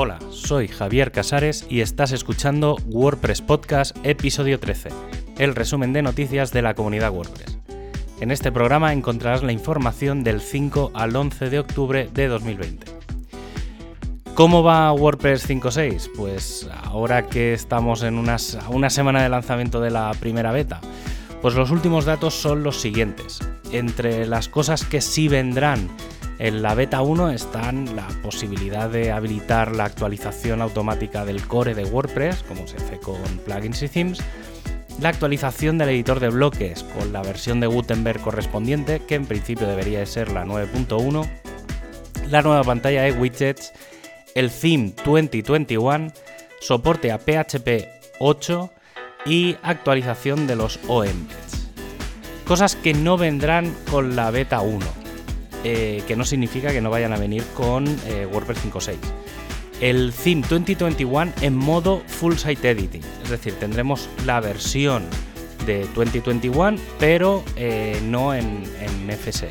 Hola, soy Javier Casares y estás escuchando WordPress Podcast episodio 13, el resumen de noticias de la comunidad WordPress. En este programa encontrarás la información del 5 al 11 de octubre de 2020. ¿Cómo va WordPress 5.6? Pues ahora que estamos en una semana de lanzamiento de la primera beta, pues los últimos datos son los siguientes. Entre las cosas que sí vendrán en la beta 1 están la posibilidad de habilitar la actualización automática del core de WordPress, como se hace con plugins y themes, la actualización del editor de bloques con la versión de Gutenberg correspondiente, que en principio debería ser la 9.1, la nueva pantalla de widgets, el theme 2021, soporte a PHP 8 y actualización de los OEmbeds. Cosas que no vendrán con la beta 1 eh, que no significa que no vayan a venir con eh, WordPress 5.6. El Theme 2021 en modo Full Site Editing, es decir, tendremos la versión de 2021, pero eh, no en, en FSE.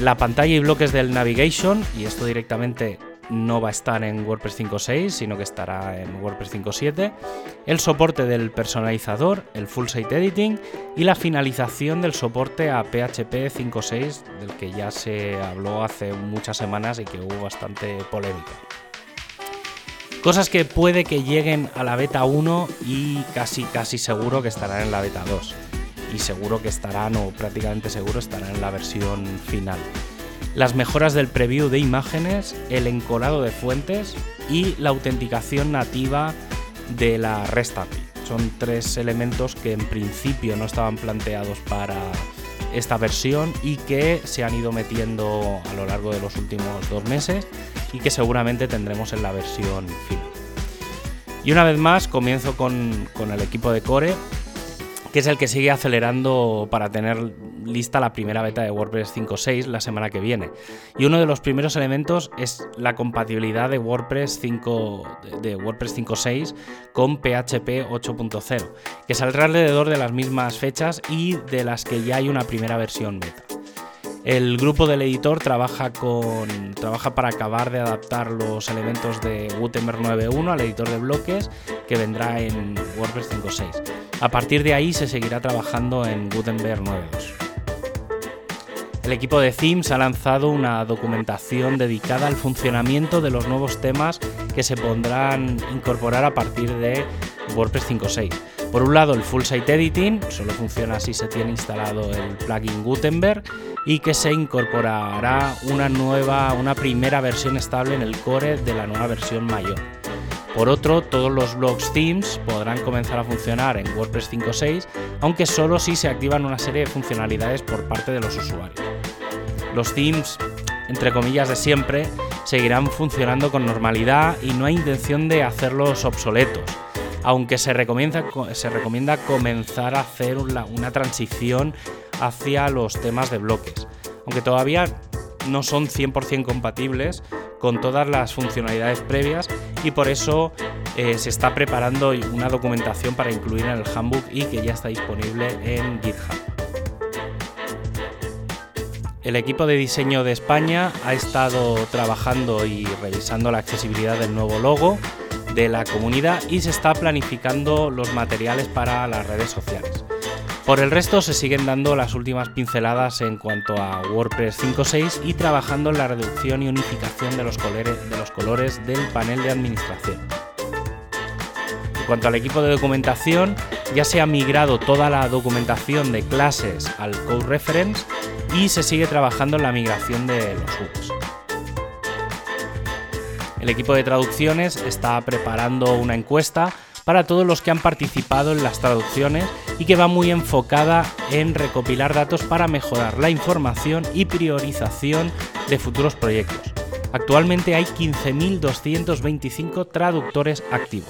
la pantalla y bloques del Navigation, y esto directamente no va a estar en WordPress 5.6, sino que estará en WordPress 5.7, el soporte del personalizador, el full site editing y la finalización del soporte a PHP 5.6, del que ya se habló hace muchas semanas y que hubo bastante polémica. Cosas que puede que lleguen a la beta 1 y casi casi seguro que estarán en la beta 2. Y seguro que estarán, o prácticamente seguro estarán en la versión final las mejoras del preview de imágenes, el encolado de fuentes y la autenticación nativa de la REST API. Son tres elementos que en principio no estaban planteados para esta versión y que se han ido metiendo a lo largo de los últimos dos meses y que seguramente tendremos en la versión final. Y una vez más comienzo con, con el equipo de Core que es el que sigue acelerando para tener lista la primera beta de WordPress 5.6 la semana que viene. Y uno de los primeros elementos es la compatibilidad de WordPress 5 de WordPress 5.6 con PHP 8.0, que saldrá alrededor de las mismas fechas y de las que ya hay una primera versión beta. El grupo del editor trabaja, con, trabaja para acabar de adaptar los elementos de Gutenberg 9.1 al editor de bloques que vendrá en WordPress 5.6. A partir de ahí se seguirá trabajando en Gutenberg 9.2. El equipo de Themes ha lanzado una documentación dedicada al funcionamiento de los nuevos temas que se pondrán incorporar a partir de WordPress 5.6. Por un lado, el Full Site Editing, solo funciona si se tiene instalado el plugin Gutenberg y que se incorporará una nueva, una primera versión estable en el core de la nueva versión mayor. Por otro, todos los blogs themes podrán comenzar a funcionar en WordPress 5.6, aunque solo si se activan una serie de funcionalidades por parte de los usuarios. Los themes, entre comillas de siempre, seguirán funcionando con normalidad y no hay intención de hacerlos obsoletos aunque se recomienda, se recomienda comenzar a hacer una, transición hacia los temas de bloques, aunque todavía no son 100% compatibles con todas las funcionalidades previas y por eso eh, se está preparando una documentación para incluir en el handbook y que ya está disponible en GitHub. El equipo de diseño de España ha estado trabajando y revisando la accesibilidad del nuevo logo de la comunidad y se está planificando los materiales para las redes sociales. Por el resto se siguen dando las últimas pinceladas en cuanto a WordPress 5.6 y trabajando en la reducción y unificación de los, colores, del panel de administración. En cuanto al equipo de documentación, ya se ha migrado toda la documentación de clases al Code Reference y se sigue trabajando en la migración de los hooks. El equipo de traducciones está preparando una encuesta para todos los que han participado en las traducciones y que va muy enfocada en recopilar datos para mejorar la información y priorización de futuros proyectos. Actualmente hay 15.225 traductores activos.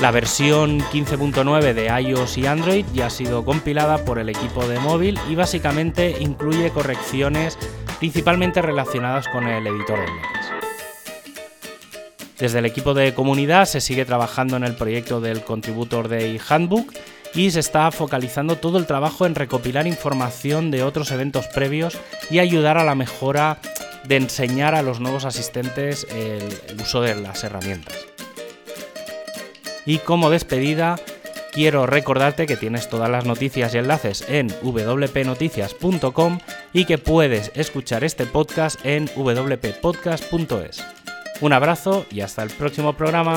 La versión 15.9 de iOS y Android ya ha sido compilada por el equipo de móvil y básicamente incluye correcciones principalmente relacionadas con el editor de bloques. Desde el equipo de comunidad se sigue trabajando en el proyecto del Contributor Day Handbook y se está focalizando todo el trabajo en recopilar información de otros eventos previos y ayudar a la mejora de enseñar a los nuevos asistentes el uso de las herramientas. Y como despedida, quiero recordarte que tienes todas las noticias y enlaces en wpnoticias.com y que puedes escuchar este podcast en wppodcast.es. Un abrazo y hasta el próximo programa.